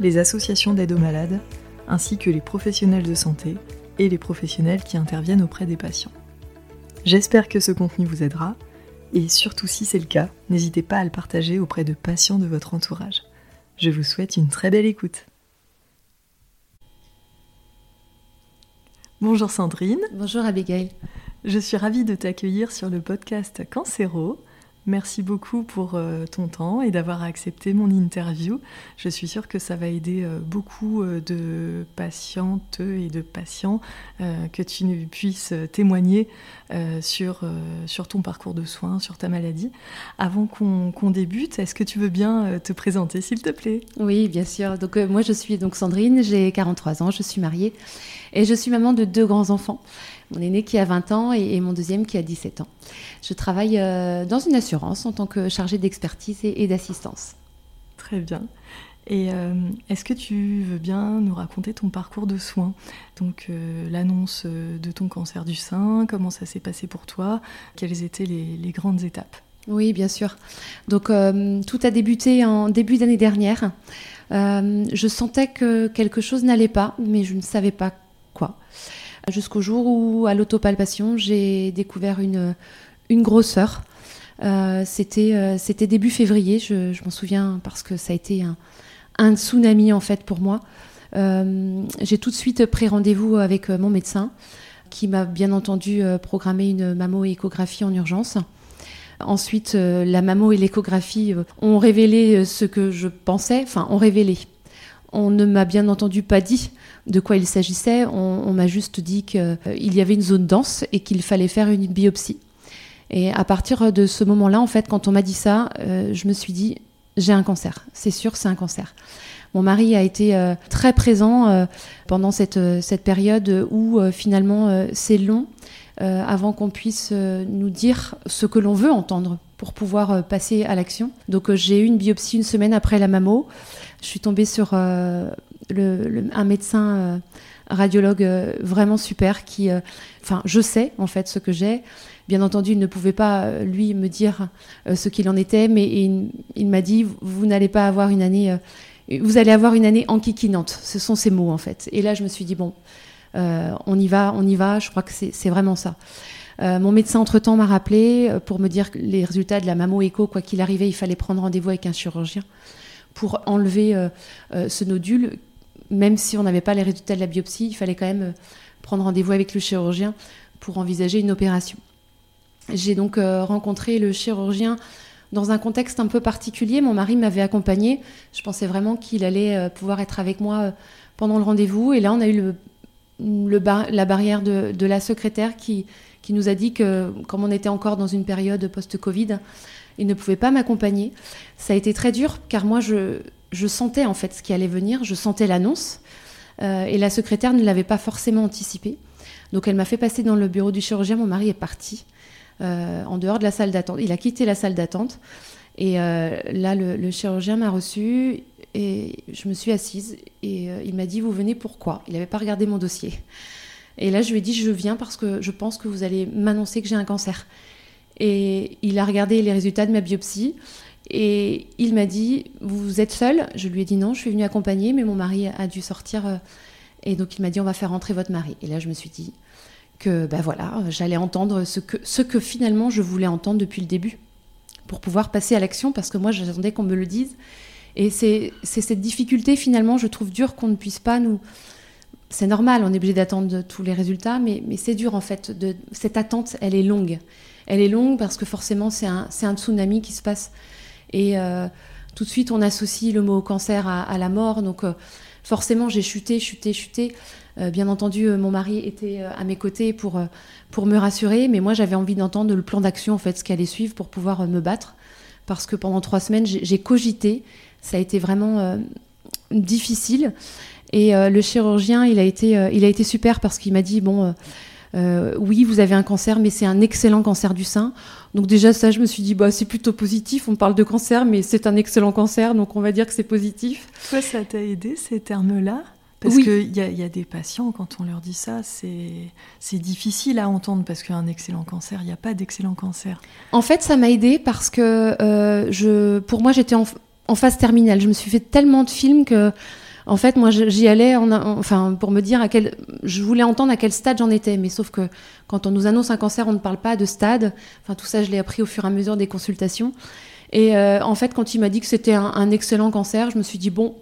les associations d'aide aux malades, ainsi que les professionnels de santé et les professionnels qui interviennent auprès des patients. J'espère que ce contenu vous aidera, et surtout si c'est le cas, n'hésitez pas à le partager auprès de patients de votre entourage. Je vous souhaite une très belle écoute. Bonjour Sandrine. Bonjour Abigail. Je suis ravie de t'accueillir sur le podcast Cancéro. Merci beaucoup pour euh, ton temps et d'avoir accepté mon interview. Je suis sûre que ça va aider euh, beaucoup euh, de patientes et de patients que tu puisses témoigner sur, sur ton parcours de soins, sur ta maladie. Avant qu'on débute, est-ce que tu veux bien te présenter, s'il te plaît? Oui, bien sûr. Donc moi, je suis donc Sandrine, j'ai 43 ans, je suis mariée et je suis maman de deux grands enfants mon aîné qui a 20 ans et, mon deuxième qui a 17 ans. Je travaille euh, dans une assurance en tant que chargée d'expertise et, d'assistance. Très bien. Et euh, est-ce que tu veux bien nous raconter ton parcours de soins? Donc euh, l'annonce de ton cancer du sein, comment ça s'est passé pour toi? Quelles étaient les, grandes étapes? Oui, bien sûr. Donc tout a débuté en début d'année dernière. je sentais que quelque chose n'allait pas, mais je ne savais pas quoi jusqu'au jour où, à l'autopalpation, j'ai découvert une, grosseur. Euh, c'était, euh, c'était début février, je, m'en souviens parce que ça a été un, un tsunami en fait pour moi. Euh, j'ai tout de suite pris rendez-vous avec mon médecin qui m'a bien entendu programmé une mammo-échographie en urgence. Ensuite, la mammo et l'échographie ont révélé ce que je pensais, enfin, ont révélé. On ne m'a bien entendu pas dit de quoi il s'agissait. On, m'a juste dit qu'il euh, y avait une zone dense et qu'il fallait faire une biopsie. Et à partir de ce moment-là, en fait, quand on m'a dit ça, euh, je me suis dit, j'ai un cancer. C'est sûr, c'est un cancer. Mon mari a été euh, très présent pendant cette, cette période où finalement c'est long avant qu'on puisse nous dire ce que l'on veut entendre pour pouvoir passer à l'action. Donc j'ai eu une biopsie une semaine après la mammo. Je suis tombée sur un médecin euh, radiologue euh, vraiment super qui, euh, enfin, je sais en fait ce que j'ai. Bien entendu, il ne pouvait pas lui me dire ce qu'il en était, mais il, m'a dit vous n'allez pas avoir une année, vous allez avoir une année enquiquinante. Ce sont ces mots en fait. Et là, je me suis dit bon, on y va, on y va. Je crois que c'est vraiment ça. Mon médecin, entre-temps, m'a rappelé pour me dire les résultats de la mammo-écho, quoi qu'il arrivait, il fallait prendre rendez-vous avec un chirurgien pour enlever ce nodule même si on n'avait pas les résultats de la biopsie, il fallait quand même euh, prendre rendez-vous avec le chirurgien pour envisager une opération. J'ai donc euh, rencontré le chirurgien dans un contexte un peu particulier. Mon mari m'avait accompagné. Je pensais vraiment qu'il allait euh, pouvoir être avec moi pendant le rendez-vous. Et là, on a eu la barrière de, la secrétaire qui, qui nous a dit que, comme on était encore dans une période post-Covid, il ne pouvait pas m'accompagner. Ça a été très dur car moi, je, je sentais en fait ce qui allait venir, je sentais l'annonce, euh, et la secrétaire ne l'avait pas forcément anticipé. Donc elle m'a fait passer dans le bureau du chirurgien, mon mari est parti euh, en dehors de la salle d'attente. Il a quitté la salle d'attente, et euh, là le, chirurgien m'a reçu, et je me suis assise, et il m'a dit, vous venez pourquoi? Il n'avait pas regardé mon dossier. Et là je lui ai dit, je viens parce que je pense que vous allez m'annoncer que j'ai un cancer. Et il a regardé les résultats de ma biopsie. Et il m'a dit Vous êtes seule? Je lui ai dit non, je suis venue accompagner, mais mon mari a dû sortir. Euh, et donc il m'a dit On va faire rentrer votre mari. Et là, je me suis dit que ben voilà, j'allais entendre ce que, ce que finalement je voulais entendre depuis le début, pour pouvoir passer à l'action, parce que moi j'attendais qu'on me le dise. Et c'est cette difficulté finalement, je trouve dur qu'on ne puisse pas nous. C'est normal, on est obligé d'attendre tous les résultats, mais, c'est dur en fait. Cette attente, elle est longue. Elle est longue parce que forcément c'est un, un tsunami qui se passe et euh, tout de suite, on associe le mot cancer à, la mort. Donc, euh, forcément, j'ai chuté, chuté, chuté. Euh, bien entendu, mon mari était à mes côtés pour, pour me rassurer, mais moi, j'avais envie d'entendre le plan d'action, en fait, ce qui allait suivre pour pouvoir me battre. Parce que pendant trois semaines, j'ai cogité. Ça a été vraiment difficile. Et le chirurgien, il a été, il a été super parce qu'il m'a dit bon, oui, vous avez un cancer, mais c'est un excellent cancer du sein. Donc déjà ça, je me suis dit bah c'est plutôt positif. On parle de cancer, mais c'est un excellent cancer, donc on va dire que c'est positif. Toi, ça t'a aidé ces termes-là? Parce qu'il y, y, a des patients, quand on leur dit ça, c'est difficile à entendre parce qu'un excellent cancer, il n'y a pas d'excellent cancer. En fait, ça m'a aidé parce que euh, je, pour moi, j'étais en, en, phase terminale. Je me suis fait tellement de films que, en fait, moi, j'y allais en, enfin, pour me dire à quel. Je voulais entendre à quel stade j'en étais. Mais sauf que quand on nous annonce un cancer, on ne parle pas de stade. Enfin, tout ça, je l'ai appris au fur et à mesure des consultations. Et euh, en fait, quand il m'a dit que c'était un, excellent cancer, je me suis dit, bon,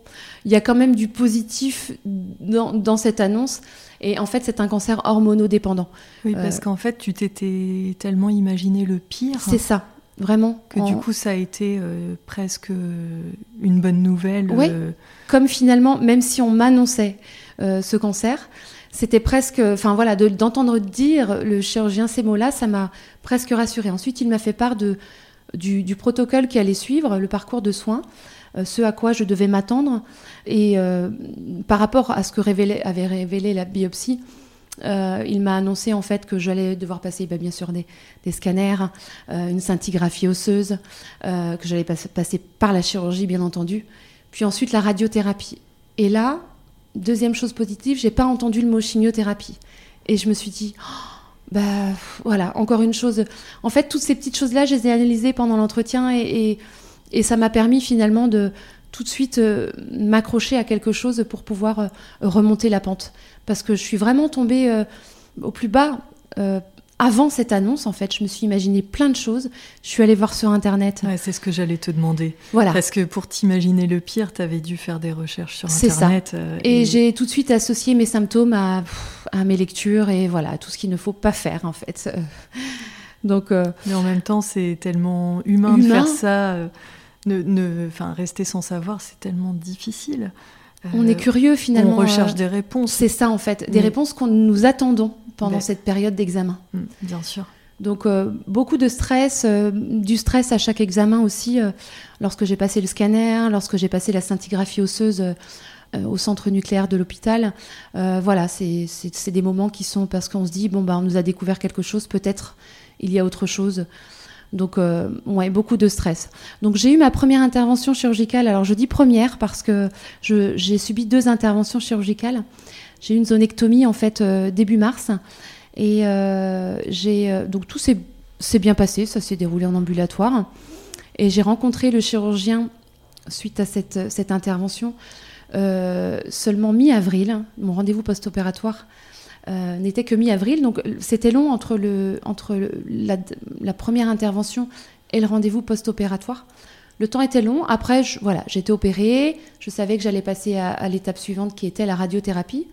il y a quand même du positif dans, cette annonce. Et en fait, c'est un cancer hormonodépendant. Oui, parce euh, qu'en fait, tu t'étais tellement imaginé le pire. C'est ça, vraiment. Que du coup, ça a été euh, presque une bonne nouvelle. Oui, comme finalement, même si on m'annonçait ce cancer, c'était presque, enfin voilà, d'entendre dire le chirurgien ces mots-là, ça m'a presque rassurée. Ensuite, il m'a fait part de du, protocole qui allait suivre, le parcours de soins, euh, ce à quoi je devais m'attendre. Et euh, par rapport à ce que avait révélé la biopsie, euh, il m'a annoncé en fait que j'allais devoir passer bah, bien sûr des, scanners, une scintigraphie osseuse, que j'allais passer par la chirurgie bien entendu, puis ensuite la radiothérapie. Et là, deuxième chose positive, j'ai pas entendu le mot chimiothérapie. Et je me suis dit, oh, bah voilà, encore une chose. En fait, toutes ces petites choses-là, je les ai analysées pendant l'entretien et, et, ça m'a permis finalement de tout de suite euh, m'accrocher à quelque chose pour pouvoir euh, remonter la pente. Parce que je suis vraiment tombée euh, au plus bas avant cette annonce, en fait, je me suis imaginé plein de choses. Je suis allée voir sur Internet. Ouais, c'est ce que j'allais te demander. Voilà. Parce que pour t'imaginer le pire, tu avais dû faire des recherches sur Internet. C'est ça. Et, j'ai tout de suite associé mes symptômes à, à, mes lectures et voilà, tout ce qu'il ne faut pas faire, en fait. Donc, Mais en même temps, c'est tellement humain, de faire ça. Euh, ne, ne, rester sans savoir, c'est tellement difficile. on est curieux finalement. On recherche des réponses. C'est ça en fait, des réponses qu'on nous attendons pendant cette période d'examen. Mm, bien sûr. Donc euh, beaucoup de stress, euh, du stress à chaque examen aussi. Euh, lorsque j'ai passé le scanner, lorsque j'ai passé la scintigraphie osseuse au centre nucléaire de l'hôpital, voilà, c'est des moments qui sont parce qu'on se dit bon bah on nous a découvert quelque chose, peut-être il y a autre chose. Donc ouais, beaucoup de stress. Donc j'ai eu ma première intervention chirurgicale. Alors je dis première parce que j'ai subi deux interventions chirurgicales. J'ai eu une zonectomie en fait euh, début mars. Et euh, j'ai euh, donc tout s'est bien passé, ça s'est déroulé en ambulatoire. Et j'ai rencontré le chirurgien suite à cette, cette intervention seulement mi-avril. Mon rendez-vous post-opératoire n'était que mi-avril, donc c'était long entre, le, entre la, première intervention et le rendez-vous post-opératoire. Le temps était long. Après, voilà, j'étais opérée. Je savais que j'allais passer à, l'étape suivante qui était la radiothérapie.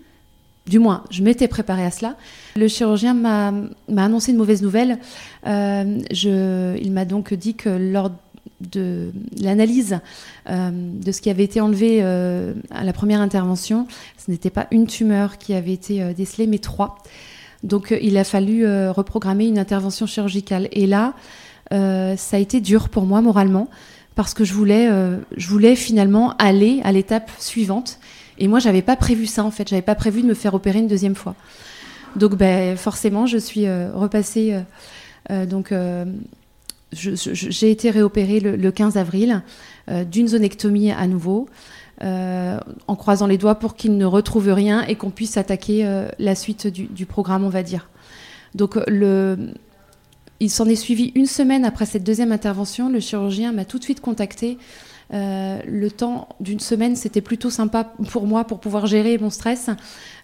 Du moins, je m'étais préparée à cela. Le chirurgien m'a annoncé une mauvaise nouvelle. Euh, il m'a donc dit que lors de l'analyse euh, de ce qui avait été enlevé euh, à la première intervention, ce n'était pas une tumeur qui avait été décelée, mais trois. Donc il a fallu reprogrammer une intervention chirurgicale. Et là, ça a été dur pour moi moralement parce que je voulais, je voulais finalement aller à l'étape suivante et moi, j'avais pas prévu ça en fait. J'avais pas prévu de me faire opérer une deuxième fois. Donc, ben, forcément, je suis euh, repassée. Euh, euh, donc, j'ai été réopérée le, 15 avril d'une zonectomie à nouveau, en croisant les doigts pour qu'il ne retrouve rien et qu'on puisse attaquer la suite du, programme, on va dire. Donc, il s'en est suivi une semaine après cette deuxième intervention. Le chirurgien m'a tout de suite contacté euh, le temps d'une semaine, c'était plutôt sympa pour moi pour pouvoir gérer mon stress.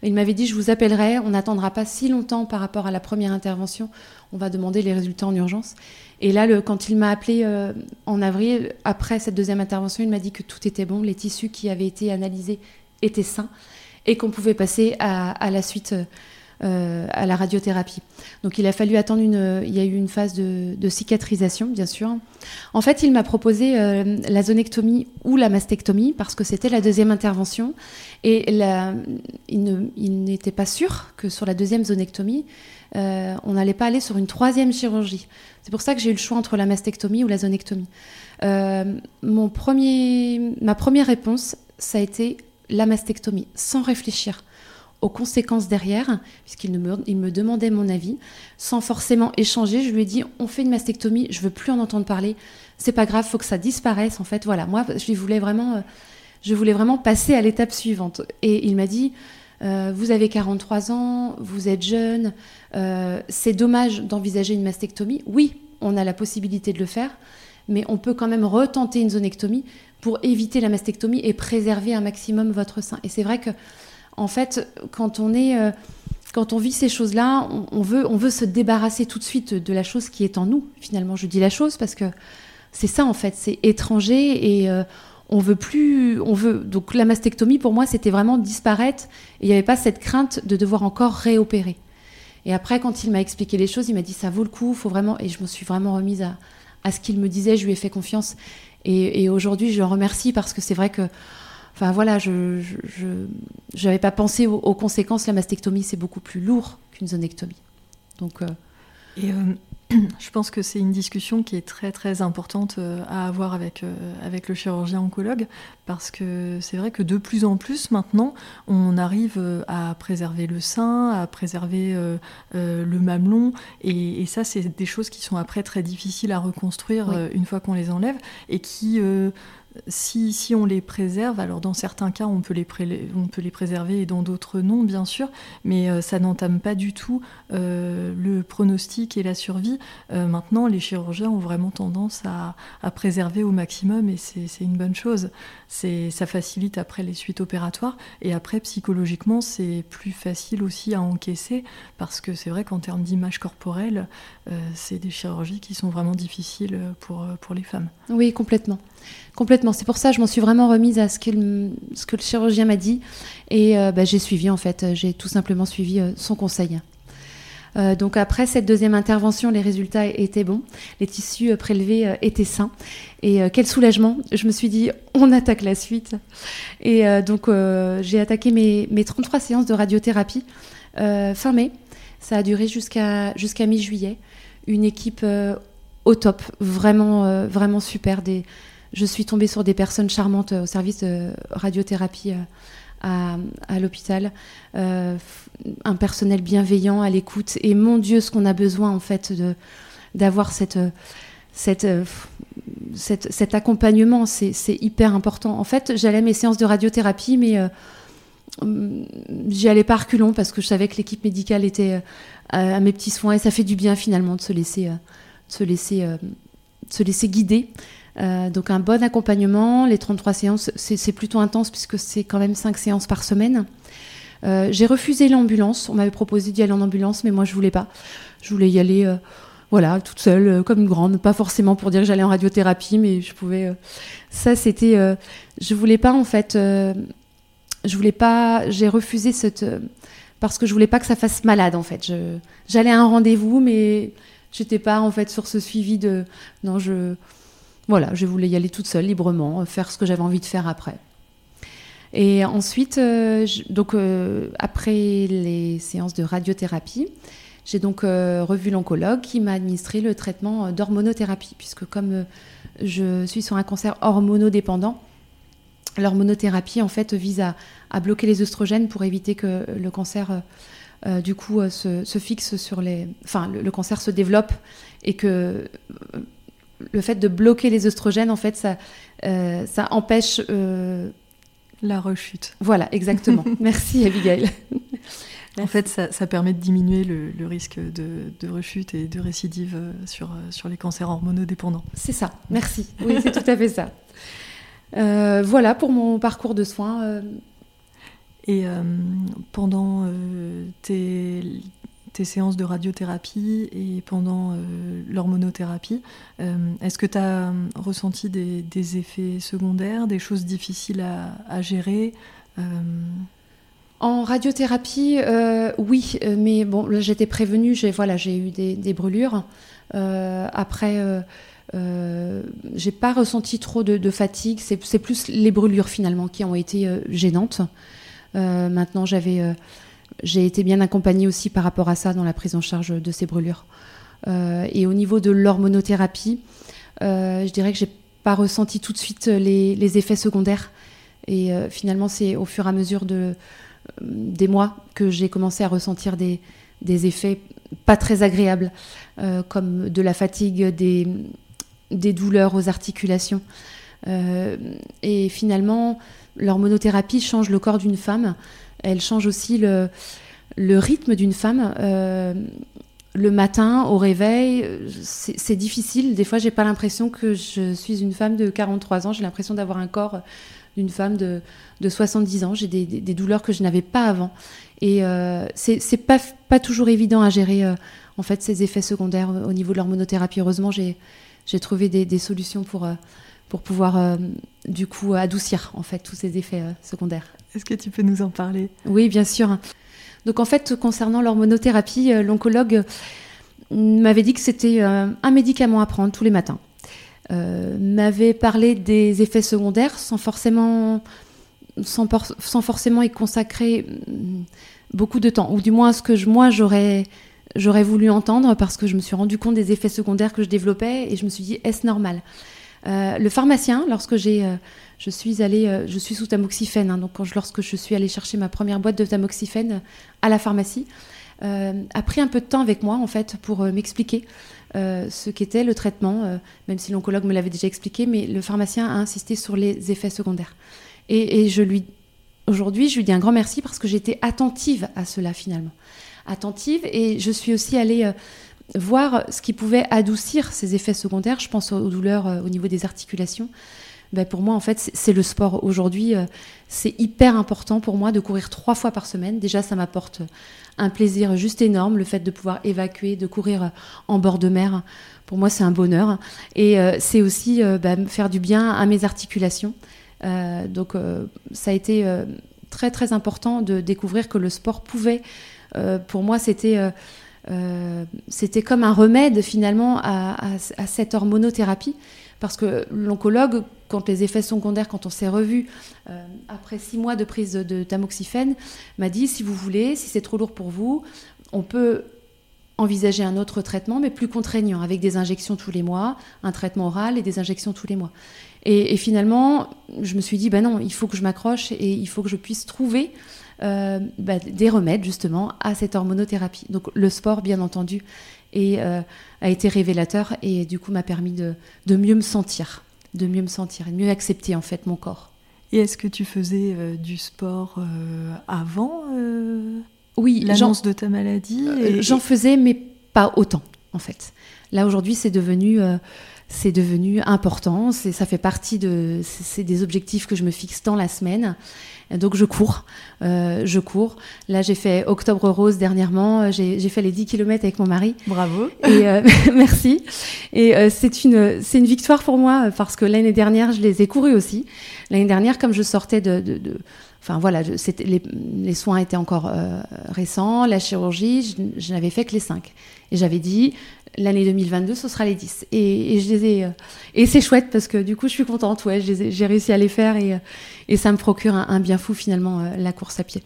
Il m'avait dit, je vous appellerai, on n'attendra pas si longtemps par rapport à la première intervention, on va demander les résultats en urgence. Et là, quand il m'a appelé euh, en avril, après cette deuxième intervention, il m'a dit que tout était bon, les tissus qui avaient été analysés étaient sains et qu'on pouvait passer à, la suite. Euh, à la radiothérapie. Donc il a fallu attendre une, il y a eu une phase de, cicatrisation, bien sûr. En fait, il m'a proposé euh, la zonectomie ou la mastectomie parce que c'était la deuxième intervention et il n'était pas sûr que sur la deuxième zonectomie, euh, on n'allait pas aller sur une troisième chirurgie. C'est pour ça que j'ai eu le choix entre la mastectomie ou la zonectomie. mon premier, ma première réponse, ça a été la mastectomie, sans réfléchir aux conséquences derrière, puisqu'il me, demandait mon avis, sans forcément échanger. Je lui ai dit on fait une mastectomie, je veux plus en entendre parler. C'est pas grave, faut que ça disparaisse. En fait, voilà. Moi, je voulais vraiment, euh, voulais vraiment passer à l'étape suivante. Et il m'a dit euh, vous avez 43 ans, vous êtes jeune, euh, c'est dommage d'envisager une mastectomie. Oui, on a la possibilité de le faire, mais on peut quand même retenter une zonectomie pour éviter la mastectomie et préserver un maximum votre sein. Et c'est vrai que en fait, quand on est, euh, quand on vit ces choses-là, on, veut, on veut se débarrasser tout de suite de la chose qui est en nous. Finalement, je dis la chose parce que c'est ça en fait, c'est étranger et euh, on veut plus, on veut. Donc la mastectomie pour moi, c'était vraiment disparaître et il n'y avait pas cette crainte de devoir encore réopérer. Et après, quand il m'a expliqué les choses, il m'a dit ça vaut le coup, faut vraiment. Et je me suis vraiment remise à, à ce qu'il me disait, je lui ai fait confiance. Et, et aujourd'hui, je le remercie parce que c'est vrai que Enfin voilà, je n'avais pas pensé aux, conséquences. La mastectomie, c'est beaucoup plus lourd qu'une zonectomie. Donc, euh, Et euh, je pense que c'est une discussion qui est très très importante euh, à avoir avec, avec le chirurgien oncologue parce que c'est vrai que de plus en plus maintenant, on arrive à préserver le sein, à préserver le mamelon et, et ça, c'est des choses qui sont après très difficiles à reconstruire une fois qu'on les enlève et qui si, on les préserve, alors dans certains cas on peut les, préserver et dans d'autres non bien sûr, mais euh, ça n'entame pas du tout euh, le pronostic et la survie. Euh, maintenant les chirurgiens ont vraiment tendance à, préserver au maximum et c'est une bonne chose. Ça facilite après les suites opératoires et après psychologiquement c'est plus facile aussi à encaisser parce que c'est vrai qu'en termes d'image corporelle c'est des chirurgies qui sont vraiment difficiles pour les femmes. Oui complètement. Complètement. C'est pour ça que je m'en suis vraiment remise à ce, que le chirurgien m'a dit. Et euh, bah, j'ai suivi, en fait. J'ai tout simplement suivi euh, son conseil. Euh, donc après cette deuxième intervention, les résultats étaient bons, les tissus prélevés étaient sains et quel soulagement. Je me suis dit, on attaque la suite. Et donc j'ai attaqué mes, mes, 33 séances de radiothérapie fin mai. Ça a duré jusqu'à mi-juillet. Une équipe au top, vraiment, vraiment super. Je suis tombée sur des personnes charmantes euh, au service de radiothérapie euh, à, l'hôpital, euh, un personnel bienveillant à l'écoute. Et mon Dieu, ce qu'on a besoin en fait de d'avoir cette, cette, cet accompagnement, c'est hyper important. En fait, j'allais à mes séances de radiothérapie, mais j'y allais pas reculons parce que je savais que l'équipe médicale était à, mes petits soins et ça fait du bien finalement de se laisser, de se laisser, se laisser guider. Euh, donc un bon accompagnement. Les 33 séances, c'est plutôt intense puisque c'est quand même 5 séances par semaine. Euh, j'ai refusé l'ambulance. On m'avait proposé d'y aller en ambulance, mais moi je voulais pas. Je voulais y aller, euh, voilà, toute seule, comme une grande. Pas forcément pour dire que j'allais en radiothérapie, mais je pouvais. Ça, c'était. je voulais pas en fait. je voulais pas. J'ai refusé cette parce que je voulais pas que ça fasse malade en fait. J'allais à un rendez-vous, mais j'étais pas en fait sur ce suivi de. Non, je voilà, je voulais y aller toute seule, librement, euh, faire ce que j'avais envie de faire après. Et ensuite, euh, donc euh, après les séances de radiothérapie, j'ai donc revu l'oncologue qui m'a administré le traitement d'hormonothérapie, puisque comme je suis sur un cancer hormonodépendant, l'hormonothérapie en fait vise à, bloquer les oestrogènes pour éviter que le cancer du coup se, fixe sur les, enfin le, cancer se développe et que le fait de bloquer les oestrogènes, en fait, ça, euh, ça empêche euh, la rechute. Voilà, exactement. Merci Abigail. En fait, ça, permet de diminuer le, risque de, rechute et de récidive euh, sur, sur les cancers hormonodépendants. C'est ça, merci. Oui, c'est tout à fait ça. voilà pour mon parcours de soins. Et pendant tes tes séances de radiothérapie et pendant euh, l'hormonothérapie, euh, est-ce que tu as euh, ressenti des, effets secondaires, des choses difficiles à, gérer En radiothérapie, oui, mais bon, j'étais prévenue, j'ai voilà, j'ai eu des, brûlures. après, j'ai pas ressenti trop de, de fatigue. C'est plus les brûlures finalement qui ont été gênantes. maintenant, j'avais j'ai été bien accompagnée aussi par rapport à ça dans la prise en charge de ces brûlures. Euh, et au niveau de l'hormonothérapie, euh, je dirais que j'ai pas ressenti tout de suite les, effets secondaires. Et finalement, c'est au fur et à mesure de, des mois que j'ai commencé à ressentir des, effets pas très agréables, comme de la fatigue, des douleurs aux articulations. Et finalement, l'hormonothérapie change le corps d'une femme. Elle change aussi le, rythme d'une femme. Euh, le matin, au réveil, c'est difficile. Des fois, j'ai pas l'impression que je suis une femme de 43 ans. J'ai l'impression d'avoir un corps d'une femme de, de, 70 ans. J'ai des, douleurs que je n'avais pas avant. Et euh, c'est pas, toujours évident à gérer euh, en fait ces effets secondaires au niveau de l'hormonothérapie. Heureusement, j'ai trouvé des, solutions pour, euh, pour pouvoir du coup adoucir en fait tous ces effets secondaires. Est-ce que tu peux nous en parler? Oui, bien sûr. Donc en fait, concernant l'hormonothérapie, euh, l'oncologue m'avait dit que c'était euh, un médicament à prendre tous les matins. Euh, m'avait parlé des effets secondaires sans forcément, sans, forcément y consacrer mm, beaucoup de temps, ou du moins ce que moi j'aurais j'aurais voulu entendre parce que je me suis rendu compte des effets secondaires que je développais et je me suis dit est-ce normal? Le pharmacien, lorsque j'ai je suis allée, euh, je suis sous tamoxifène. Hein, lorsque je suis allée chercher ma première boîte de tamoxifène euh, à la pharmacie, euh, a pris un peu de temps avec moi en fait pour m'expliquer ce qu'était le traitement, même si l'oncologue me l'avait déjà expliqué, mais le pharmacien a insisté sur les effets secondaires. Et, aujourd'hui, je lui dis un grand merci parce que j'étais attentive à cela finalement, attentive, et je suis aussi allée voir ce qui pouvait adoucir ces effets secondaires. Je pense aux douleurs au niveau des articulations. Ben, pour moi, en fait, c'est le sport. Aujourd'hui, euh, c'est hyper important pour moi de courir trois fois par semaine. Déjà, ça m'apporte un plaisir juste énorme, le fait de pouvoir évacuer, de courir en bord de mer. Pour moi, c'est un bonheur. Et euh, c'est aussi euh, ben, faire du bien à mes articulations. donc, ça a été très, très important de découvrir que le sport pouvait, pour moi, c'était... c'était comme un remède finalement à, cette hormonothérapie parce que l'oncologue, quand les effets secondaires, quand on s'est revu euh, après six mois de prise de, tamoxifène, m'a dit si vous voulez, si c'est trop lourd pour vous, on peut envisager un autre traitement, mais plus contraignant, avec des injections tous les mois, un traitement oral et des injections tous les mois. Et, finalement, je me suis dit, ben non, il faut que je m'accroche et il faut que je puisse trouver euh, bah, des remèdes justement à cette hormonothérapie. Donc le sport, bien entendu, et euh, a été révélateur et du coup m'a permis de, mieux me sentir, de mieux me sentir et de mieux accepter en fait mon corps. Et est-ce que tu faisais euh, du sport avant oui, l'annonce de ta maladie J'en faisais, mais pas autant en fait. Là aujourd'hui, c'est devenu c'est devenu important. Ça fait partie de, c'est des objectifs que je me fixe dans la semaine. Donc je cours, euh, je cours. Là j'ai fait Octobre Rose dernièrement, j'ai fait les 10 km avec mon mari. Bravo. Et euh, merci. Et euh, c'est une c'est une victoire pour moi parce que l'année dernière je les ai courus aussi. L'année dernière comme je sortais de, de, de enfin voilà, les, les, soins étaient encore récents, la chirurgie, je, je n'avais fait que les 5. Et j'avais dit, l'année 2022, ce sera les 10. Et, je les ai, euh, et c'est chouette parce que du coup, je suis contente. Ouais, j'ai réussi à les faire et, euh, ça me procure un, bien fou finalement euh, la course à pied.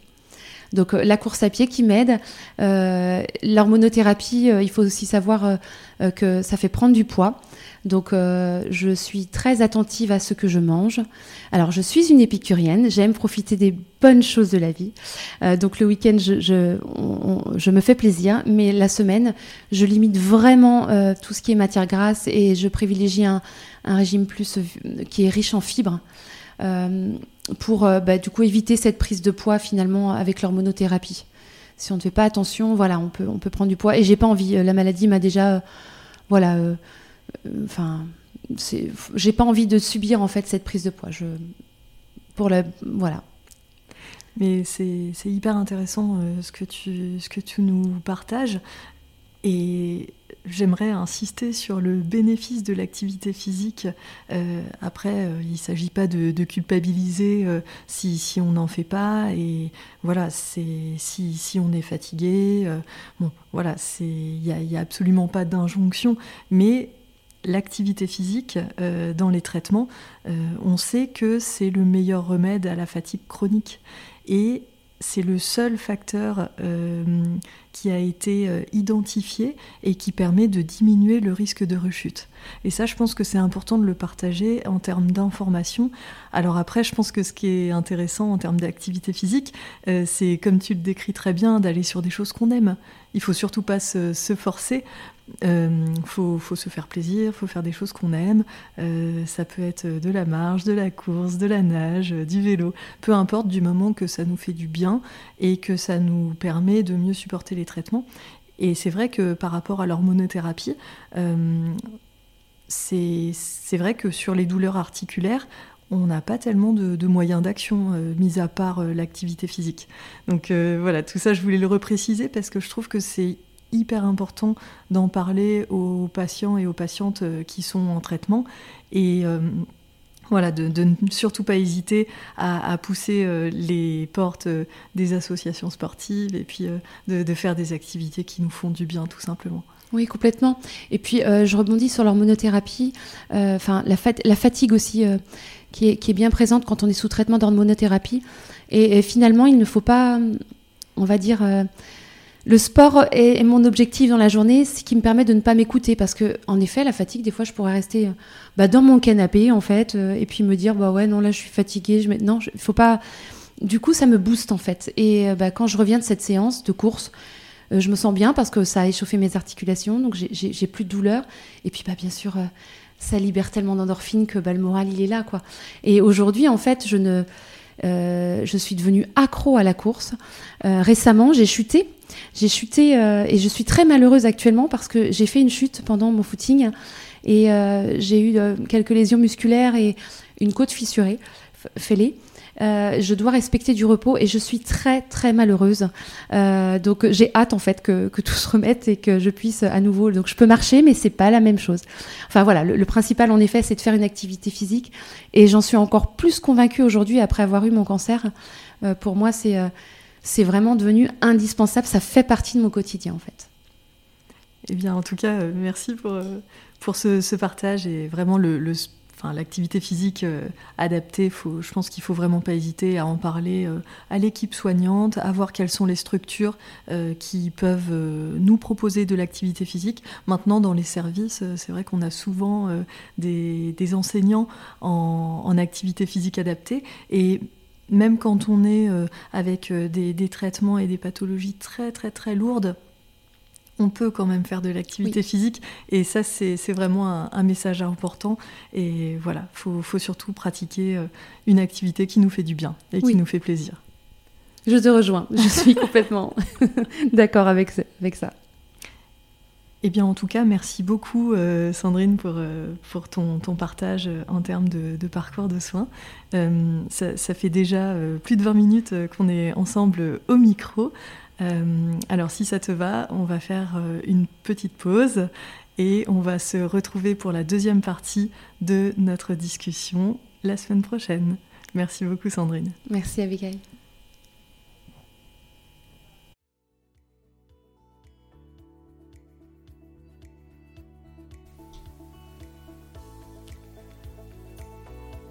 Donc la course à pied qui m'aide. L'hormonothérapie, il faut aussi savoir que ça fait prendre du poids. Donc euh, je suis très attentive à ce que je mange. Alors je suis une épicurienne, j'aime profiter des bonnes choses de la vie. Euh, donc le week-end, je, me fais plaisir, mais la semaine, je limite vraiment euh, tout ce qui est matière grasse et je privilégie un, régime plus qui est riche en fibres. Pour bah, du coup éviter cette prise de poids finalement avec l'hormonothérapie. Si on ne fait pas attention, voilà, on peut, on peut prendre du poids. Et j'ai pas envie. La maladie m'a déjà, voilà, enfin, j'ai pas envie de subir en fait cette prise de poids. Pour voilà. Mais c'est hyper intéressant euh, ce, que tu, ce que tu nous partages. Et j'aimerais insister sur le bénéfice de l'activité physique. Euh, après, euh, il ne s'agit pas de, culpabiliser si, si, on n'en fait pas. Et voilà, si, si on est fatigué, bon, voilà, il n'y a, a, absolument pas d'injonction. Mais l'activité physique euh, dans les traitements, euh, on sait que c'est le meilleur remède à la fatigue chronique. Et c'est le seul facteur euh, qui a été euh, identifié et qui permet de diminuer le risque de rechute. Et ça, je pense que c'est important de le partager en termes d'information. Alors après, je pense que ce qui est intéressant en termes d'activité physique, euh, c'est comme tu le décris très bien, d'aller sur des choses qu'on aime. Il faut surtout pas se, forcer. Euh, faut, se faire plaisir, faut faire des choses qu'on aime. Euh, ça peut être de la marche, de la course, de la nage, du vélo, peu importe du moment que ça nous fait du bien et que ça nous permet de mieux supporter les traitements. Et c'est vrai que par rapport à l'hormonothérapie, euh, c'est vrai que sur les douleurs articulaires, on n'a pas tellement de, moyens d'action, euh, mis à part euh, l'activité physique. Donc euh, voilà, tout ça, je voulais le repréciser parce que je trouve que c'est hyper important d'en parler aux patients et aux patientes qui sont en traitement. Et voilà, de, ne surtout pas hésiter à, pousser les portes des associations sportives et puis de, faire des activités qui nous font du bien, tout simplement. Oui, complètement. Et puis, je rebondis sur l'hormonothérapie, enfin, la, la, fatigue aussi qui est, bien présente quand on est sous traitement d'hormonothérapie. Et, finalement, il ne faut pas, on va dire, euh, le sport est, mon objectif dans la journée, ce qui me permet de ne pas m'écouter. Parce que, en effet, la fatigue, des fois, je pourrais rester euh, bah, dans mon canapé, en fait, euh, et puis me dire, bah ouais, non, là, je suis fatiguée. Je... Non, il faut pas. Du coup, ça me booste, en fait. Et bah, quand je reviens de cette séance de course, je me sens bien parce que ça a échauffé mes articulations, donc j'ai plus de douleur. Et puis, bah, bien sûr, ça libère tellement d'endorphines que bah, le moral, il est là, quoi. Et aujourd'hui, en fait, je ne... Euh, je suis devenue accro à la course. Euh, récemment, j'ai chuté. J'ai chuté euh, et je suis très malheureuse actuellement parce que j'ai fait une chute pendant mon footing et j'ai eu quelques lésions musculaires et une côte fissurée, fêlée. Euh, je dois respecter du repos et je suis très très malheureuse. Euh, donc j'ai hâte en fait que, tout se remette et que je puisse à nouveau. Donc je peux marcher, mais c'est pas la même chose. Enfin voilà, le, principal en effet, c'est de faire une activité physique et j'en suis encore plus convaincue aujourd'hui après avoir eu mon cancer. Euh, pour moi, c'est c'est vraiment devenu indispensable. Ça fait partie de mon quotidien en fait. Eh bien, en tout cas, merci pour, pour ce, partage et vraiment le, enfin, l'activité physique euh, adaptée, faut, je pense qu'il faut vraiment pas hésiter à en parler euh, à l'équipe soignante, à voir quelles sont les structures euh, qui peuvent nous proposer de l'activité physique. Maintenant, dans les services, c'est vrai qu'on a souvent des, enseignants en, en, activité physique adaptée et même quand on est avec des, des traitements et des pathologies très très très lourdes, on peut quand même faire de l'activité physique. Et ça, c'est vraiment un, message important. Et voilà, il faut, surtout pratiquer euh, une activité qui nous fait du bien et qui nous fait plaisir. Je te rejoins, je suis complètement d'accord avec, avec ça. Eh bien, en tout cas, merci beaucoup, euh, Sandrine, pour, euh, ton, partage en termes de, parcours de soins. ça, ça, fait déjà plus de 20 minutes qu'on est ensemble au micro. Euh, alors si ça te va, on va faire euh, une petite pause et on va se retrouver pour la deuxième partie de notre discussion la semaine prochaine. Merci beaucoup Sandrine. Merci Abigail.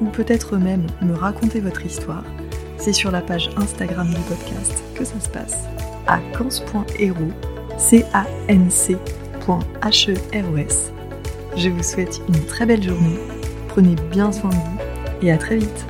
ou peut-être même me raconter votre histoire, c'est sur la page Instagram du podcast que ça se passe à cans.hero, c a n c.heros. Je vous souhaite une très belle journée, prenez bien soin de vous et à très vite